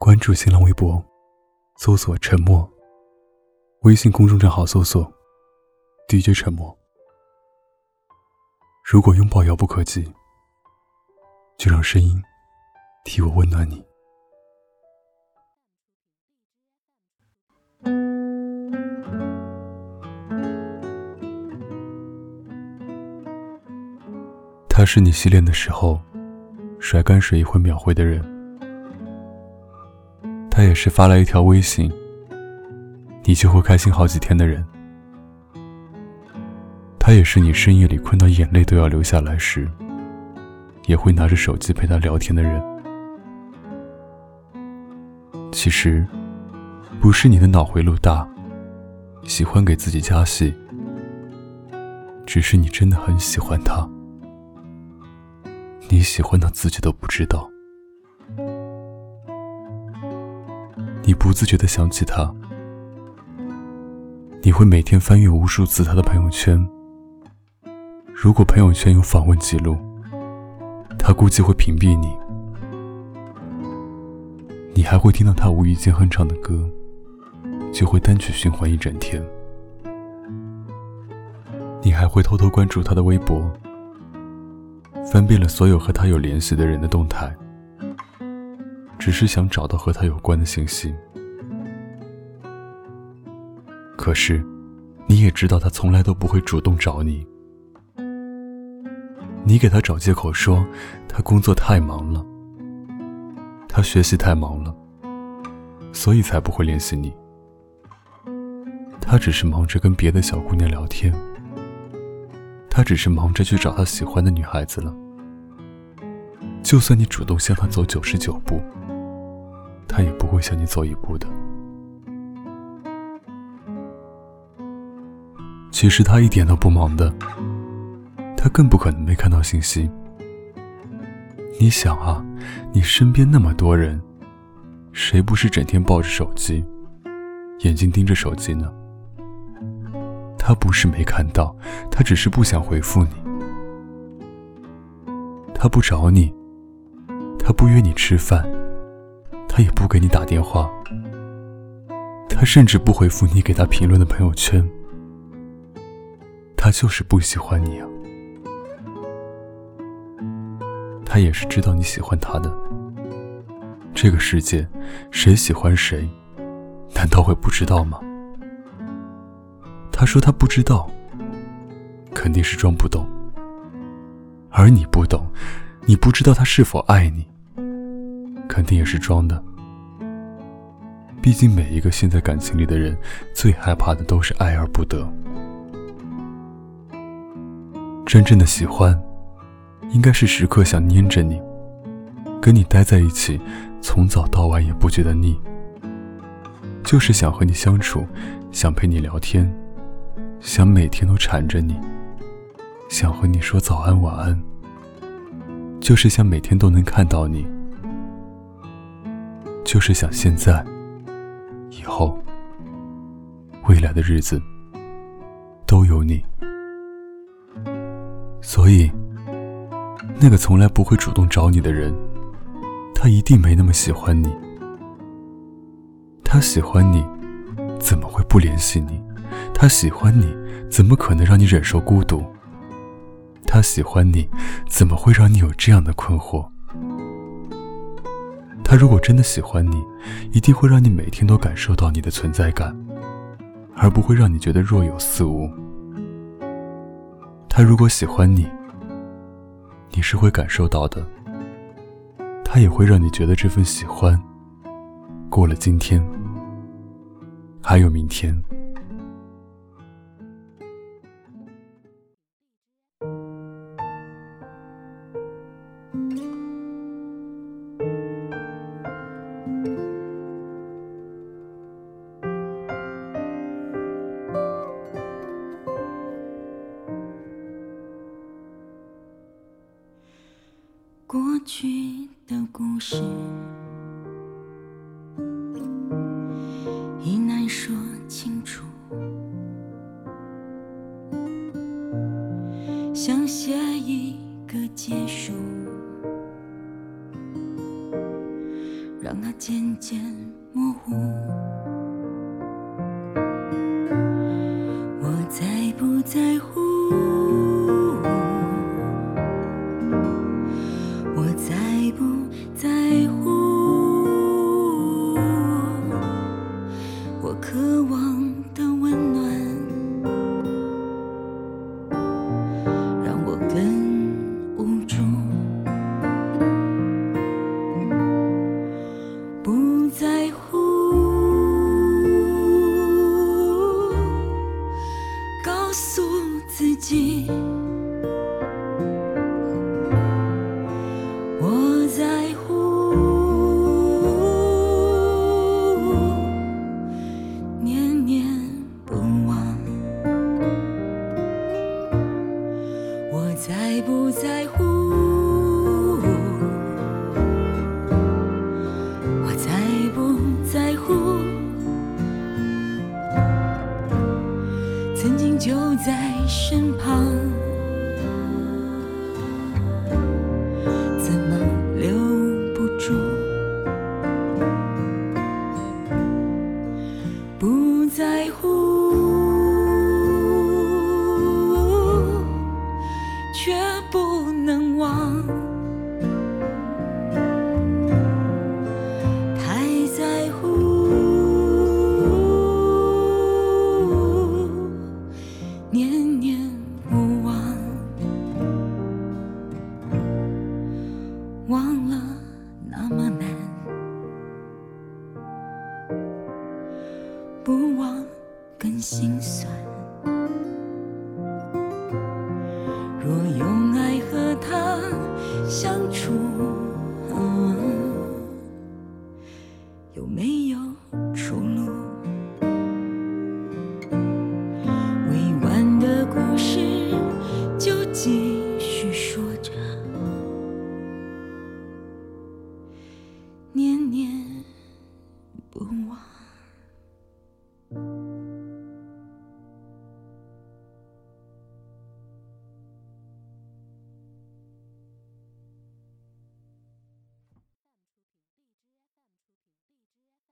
关注新浪微博，搜索“沉默”。微信公众账号搜索 “DJ 沉默”。如果拥抱遥不可及，就让声音替我温暖你。他是你洗脸的时候甩干水一会秒回的人，他也是发来一条微信，你就会开心好几天的人，他也是你深夜里困到眼泪都要流下来时，也会拿着手机陪他聊天的人。其实，不是你的脑回路大，喜欢给自己加戏，只是你真的很喜欢他。你喜欢到自己都不知道，你不自觉的想起他，你会每天翻阅无数次他的朋友圈。如果朋友圈有访问记录，他估计会屏蔽你。你还会听到他无意间哼唱的歌，就会单曲循环一整天。你还会偷偷关注他的微博。翻遍了所有和他有联系的人的动态，只是想找到和他有关的信息。可是，你也知道他从来都不会主动找你。你给他找借口说他工作太忙了，他学习太忙了，所以才不会联系你。他只是忙着跟别的小姑娘聊天。他只是忙着去找他喜欢的女孩子了。就算你主动向他走九十九步，他也不会向你走一步的。其实他一点都不忙的，他更不可能没看到信息。你想啊，你身边那么多人，谁不是整天抱着手机，眼睛盯着手机呢？他不是没看到，他只是不想回复你。他不找你，他不约你吃饭，他也不给你打电话，他甚至不回复你给他评论的朋友圈。他就是不喜欢你啊！他也是知道你喜欢他的。这个世界，谁喜欢谁，难道会不知道吗？他说他不知道，肯定是装不懂。而你不懂，你不知道他是否爱你，肯定也是装的。毕竟每一个陷在感情里的人，最害怕的都是爱而不得。真正的喜欢，应该是时刻想黏着你，跟你待在一起，从早到晚也不觉得腻。就是想和你相处，想陪你聊天。想每天都缠着你，想和你说早安晚安，就是想每天都能看到你，就是想现在、以后、未来的日子都有你。所以，那个从来不会主动找你的人，他一定没那么喜欢你。他喜欢你，怎么会不联系你？他喜欢你，怎么可能让你忍受孤独？他喜欢你，怎么会让你有这样的困惑？他如果真的喜欢你，一定会让你每天都感受到你的存在感，而不会让你觉得若有似无。他如果喜欢你，你是会感受到的，他也会让你觉得这份喜欢，过了今天，还有明天。过去的故事。已难说清楚。想写一个结束。让它渐渐模糊。在不在乎？我在不在乎？曾经就在身旁。更心酸。若用爱和他相处